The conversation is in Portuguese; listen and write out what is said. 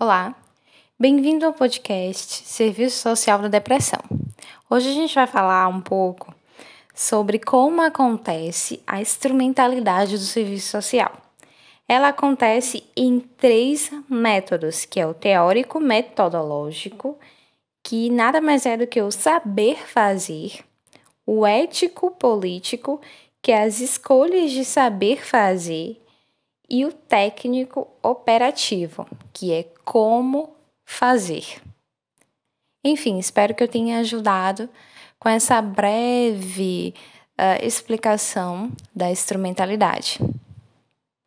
Olá, bem-vindo ao podcast Serviço Social da Depressão. Hoje a gente vai falar um pouco sobre como acontece a instrumentalidade do serviço social. Ela acontece em três métodos, que é o teórico metodológico, que nada mais é do que o saber fazer, o ético político, que é as escolhas de saber fazer, e o técnico operativo, que é como fazer. Enfim, espero que eu tenha ajudado com essa breve uh, explicação da instrumentalidade.